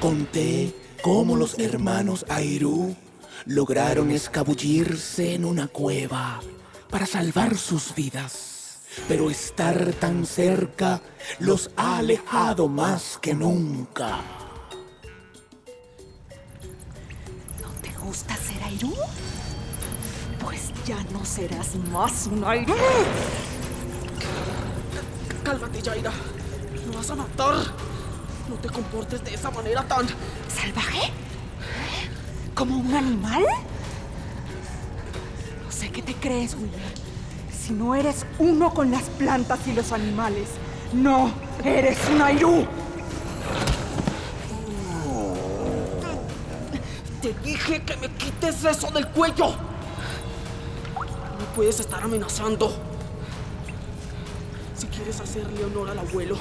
Conté cómo los hermanos Airú lograron escabullirse en una cueva para salvar sus vidas. Pero estar tan cerca los ha alejado más que nunca. ¿No te gusta ser Airú? Pues ya no serás más un Airú. Cálmate, Yaira. Me vas a matar. No te comportes de esa manera tan... ¿Salvaje? ¿Como un animal? No sé qué te crees, William. Si no eres uno con las plantas y los animales, no eres un Airú. Te dije que me quites eso del cuello. No puedes estar amenazando. Si quieres hacerle honor al abuelo,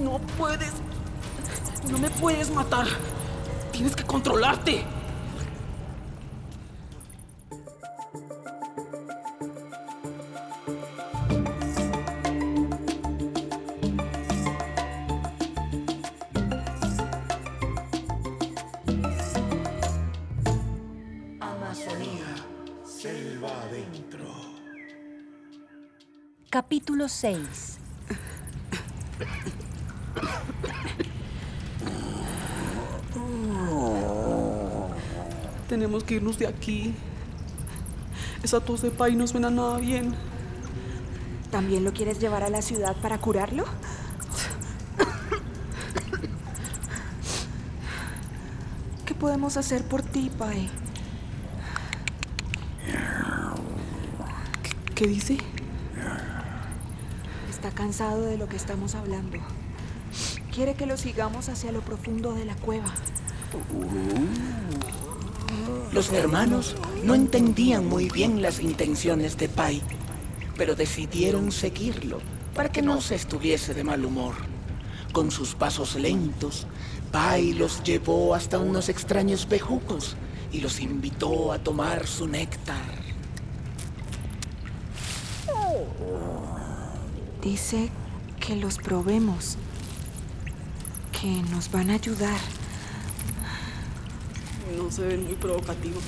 no puedes. No me puedes matar. Tienes que controlarte. Amazonía, selva adentro. Capítulo 6 Tenemos que irnos de aquí. Esa tos de pay no suena nada bien. ¿También lo quieres llevar a la ciudad para curarlo? ¿Qué podemos hacer por ti, Pai? ¿Qué dice? Está cansado de lo que estamos hablando. Quiere que lo sigamos hacia lo profundo de la cueva. Los hermanos no entendían muy bien las intenciones de Pai, pero decidieron seguirlo para que no se estuviese de mal humor. Con sus pasos lentos, Pai los llevó hasta unos extraños bejucos y los invitó a tomar su néctar. Dice que los probemos, que nos van a ayudar. No se ven muy provocativos.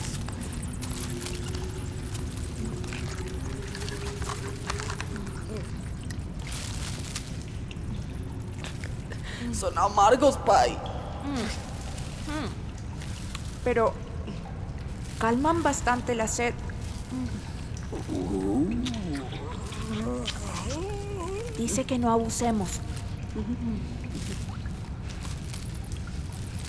Son amargos, Pai. Pero calman bastante la sed. Dice que no abusemos.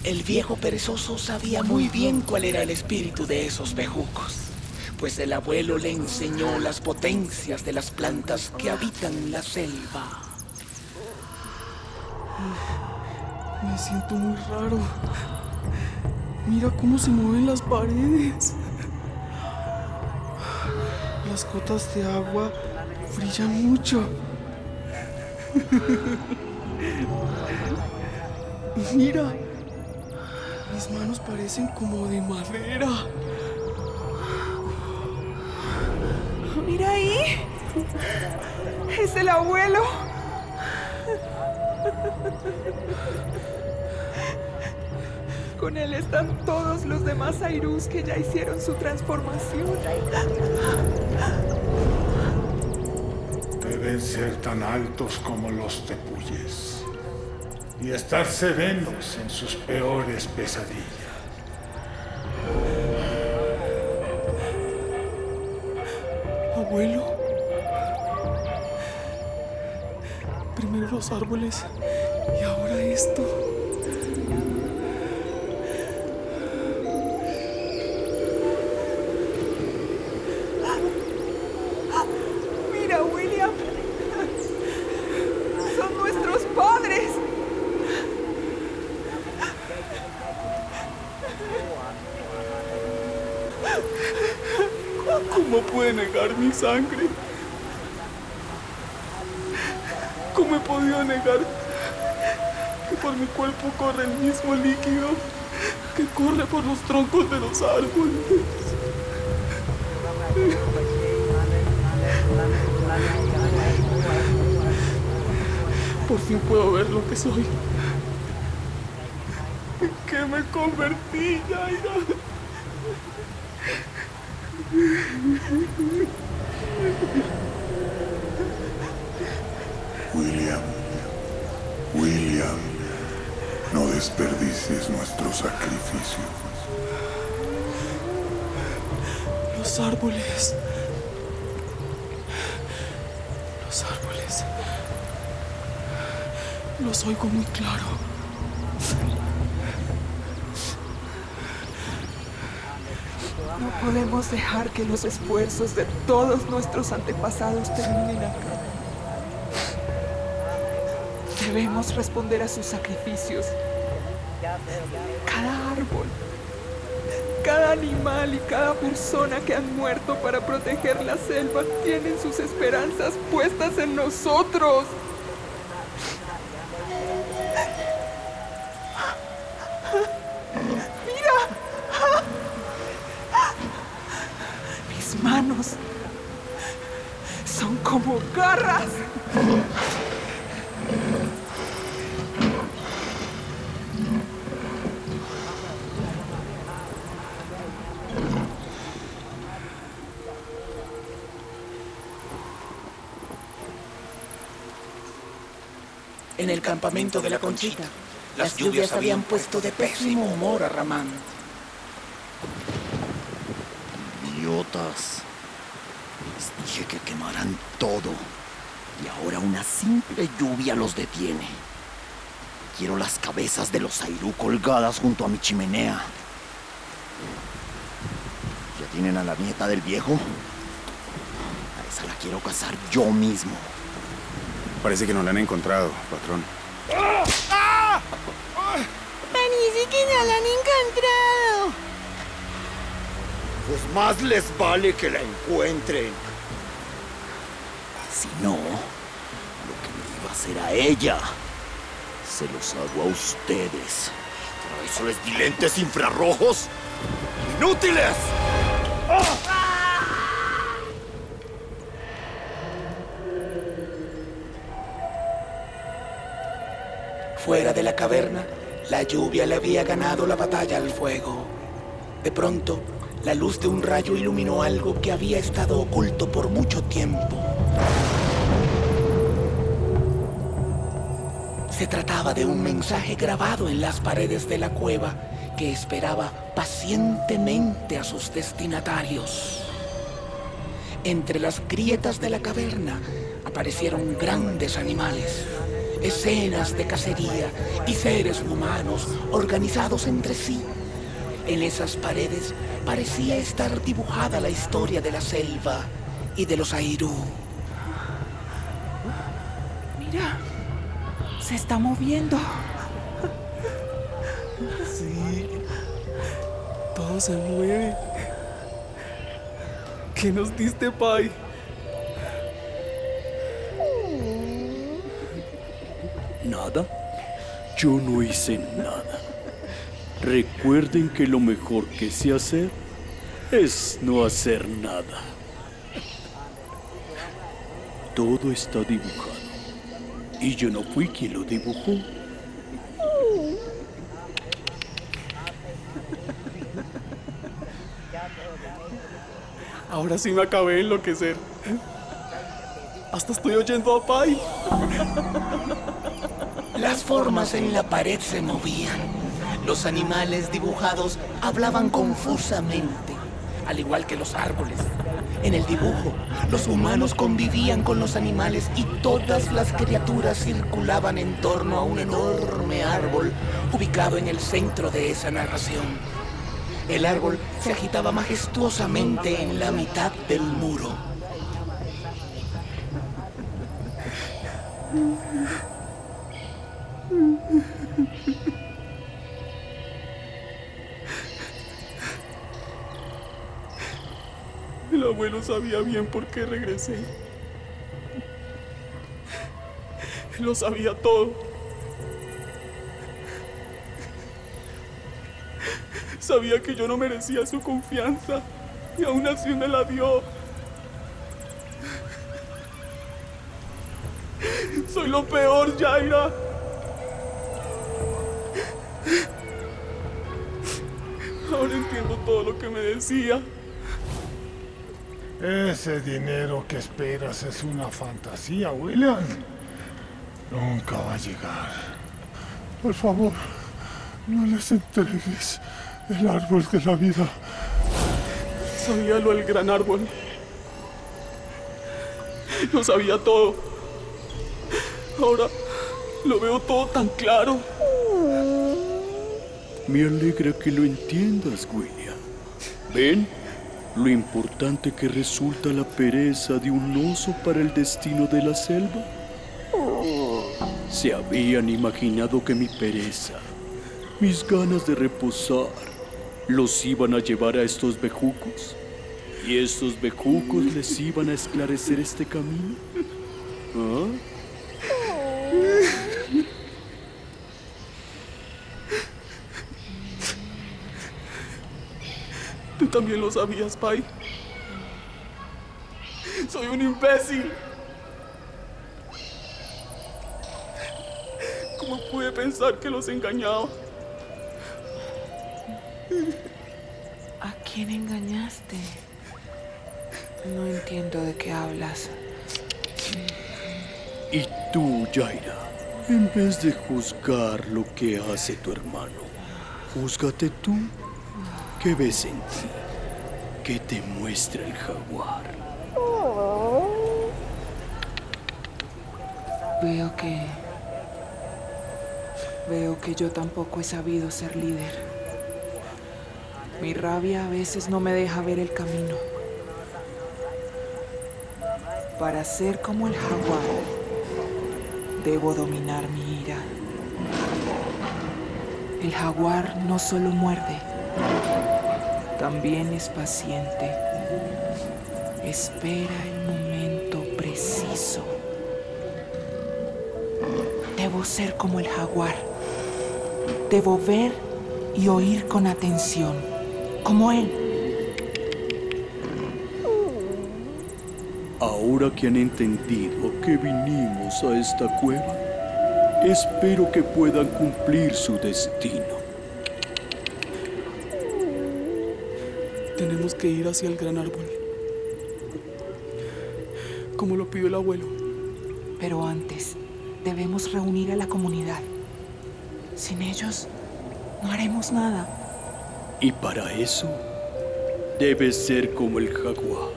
El viejo perezoso sabía muy bien cuál era el espíritu de esos bejucos, pues el abuelo le enseñó las potencias de las plantas que habitan la selva. Me siento muy raro. Mira cómo se mueven las paredes. Las gotas de agua brillan mucho. Mira, mis manos parecen como de madera. Mira ahí. Es el abuelo. Con él están todos los demás Airús que ya hicieron su transformación. Deben ser tan altos como los tepuyes y estar serenos en sus peores pesadillas. Abuelo. Primero los árboles y ahora esto. Mi sangre? ¿Cómo he podido negar que por mi cuerpo corre el mismo líquido que corre por los troncos de los árboles? Por fin puedo ver lo que soy. ¿En qué me convertí, Yaira? William, William, no desperdicies nuestro sacrificio. Los árboles. Los árboles. Los oigo muy claro. No podemos dejar que los esfuerzos de todos nuestros antepasados terminen acá. Debemos responder a sus sacrificios. Cada árbol, cada animal y cada persona que han muerto para proteger la selva tienen sus esperanzas puestas en nosotros. En el campamento de la Conchita, las lluvias habían puesto de pésimo humor a Ramán. Idiotas. Les dije que quemaran todo. Y ahora una simple lluvia los detiene. Quiero las cabezas de los Airú colgadas junto a mi chimenea. ¿Ya tienen a la nieta del viejo? A esa la quiero casar yo mismo. Parece que no la han encontrado, patrón. Parece que no la han encontrado. Pues más les vale que la encuentren. Si no, lo que me iba a hacer a ella, se los hago a ustedes. Por eso les di lentes infrarrojos. ¡Inútiles! Fuera de la caverna, la lluvia le había ganado la batalla al fuego. De pronto, la luz de un rayo iluminó algo que había estado oculto por mucho tiempo. Se trataba de un mensaje grabado en las paredes de la cueva que esperaba pacientemente a sus destinatarios. Entre las grietas de la caverna aparecieron grandes animales, escenas de cacería y seres humanos organizados entre sí. En esas paredes parecía estar dibujada la historia de la selva y de los Airú. Mira, se está moviendo. Sí. Todo se mueve. ¿Qué nos diste, Pai? Yo no hice nada. Recuerden que lo mejor que sé hacer es no hacer nada. Todo está dibujado. Y yo no fui quien lo dibujó. Ahora sí me acabé de enloquecer. Hasta estoy oyendo a Pai. Las formas en la pared se movían. Los animales dibujados hablaban confusamente, al igual que los árboles. En el dibujo, los humanos convivían con los animales y todas las criaturas circulaban en torno a un enorme árbol ubicado en el centro de esa narración. El árbol se agitaba majestuosamente en la mitad del muro. Abuelo sabía bien por qué regresé. Lo sabía todo. Sabía que yo no merecía su confianza y aún así me la dio. Soy lo peor, Jaira. todo lo que me decía. Ese dinero que esperas es una fantasía, William. Nunca va a llegar. Por favor, no les entregues el árbol de la vida. Sabía lo del gran árbol. Lo sabía todo. Ahora lo veo todo tan claro. Me alegra que lo entiendas, William. ¿Ven? Lo importante que resulta la pereza de un oso para el destino de la selva. Se habían imaginado que mi pereza, mis ganas de reposar, los iban a llevar a estos bejucos. Y estos bejucos les iban a esclarecer este camino. ¿Ah? Tú también lo sabías, Pai. Soy un imbécil. ¿Cómo pude pensar que los engañaba? ¿A quién engañaste? No entiendo de qué hablas. Y tú, Jaira, en vez de juzgar lo que hace tu hermano, júzgate tú. ¿Qué ves en ti? ¿Qué te muestra el jaguar? Veo que... Veo que yo tampoco he sabido ser líder. Mi rabia a veces no me deja ver el camino. Para ser como el jaguar, debo dominar mi ira. El jaguar no solo muerde, también es paciente. Espera el momento preciso. Debo ser como el jaguar. Debo ver y oír con atención, como él. Ahora que han entendido que vinimos a esta cueva, espero que puedan cumplir su destino. Que ir hacia el gran árbol. Como lo pidió el abuelo. Pero antes, debemos reunir a la comunidad. Sin ellos, no haremos nada. Y para eso, debes ser como el jaguar.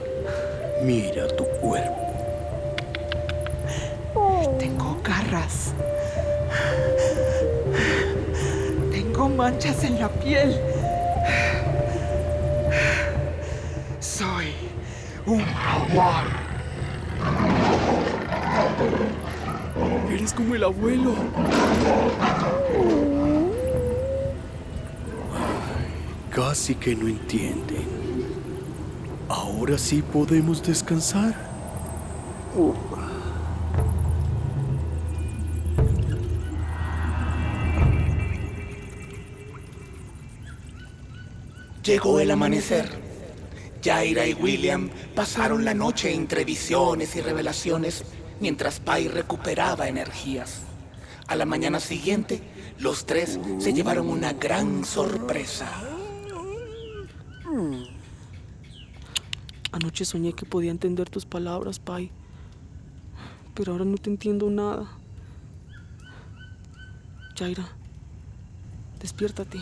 Mira tu cuerpo. Tengo garras. Tengo manchas en la piel. Un jaguar. Eres como el abuelo. Casi que no entienden. Ahora sí podemos descansar. Llegó el amanecer. Jaira y William pasaron la noche entre visiones y revelaciones mientras Pai recuperaba energías. A la mañana siguiente, los tres se llevaron una gran sorpresa. Anoche soñé que podía entender tus palabras, Pai. Pero ahora no te entiendo nada. Jaira, despiértate.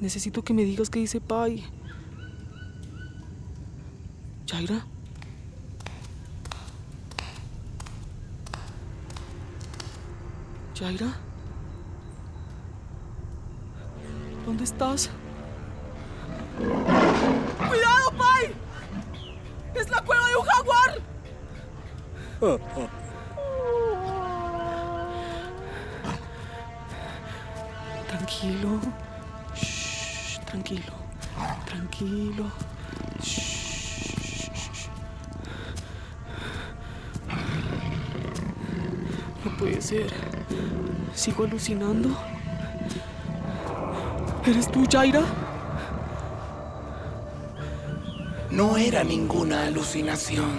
Necesito que me digas qué dice Pai. Jaira. Jaira. ¿Dónde estás? ¡Cuidado, Pai! ¡Es la cueva de un jaguar! Tranquilo. Shh, tranquilo. Tranquilo. Shh. Ser. ¿Sigo alucinando? ¿Eres tú, Jaira? No era ninguna alucinación.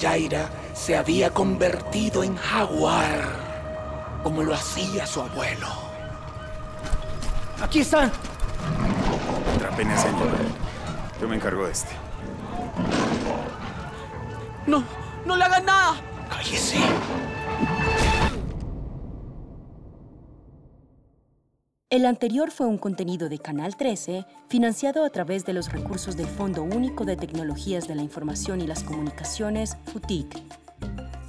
Jaira se había convertido en jaguar, como lo hacía su abuelo. Aquí están. Apenas se han llevado. Yo me encargo de este. No, no le hagan nada. ¡Cállese! El anterior fue un contenido de Canal 13, financiado a través de los recursos del Fondo Único de Tecnologías de la Información y las Comunicaciones, FUTIC.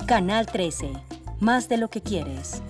Canal 13, más de lo que quieres.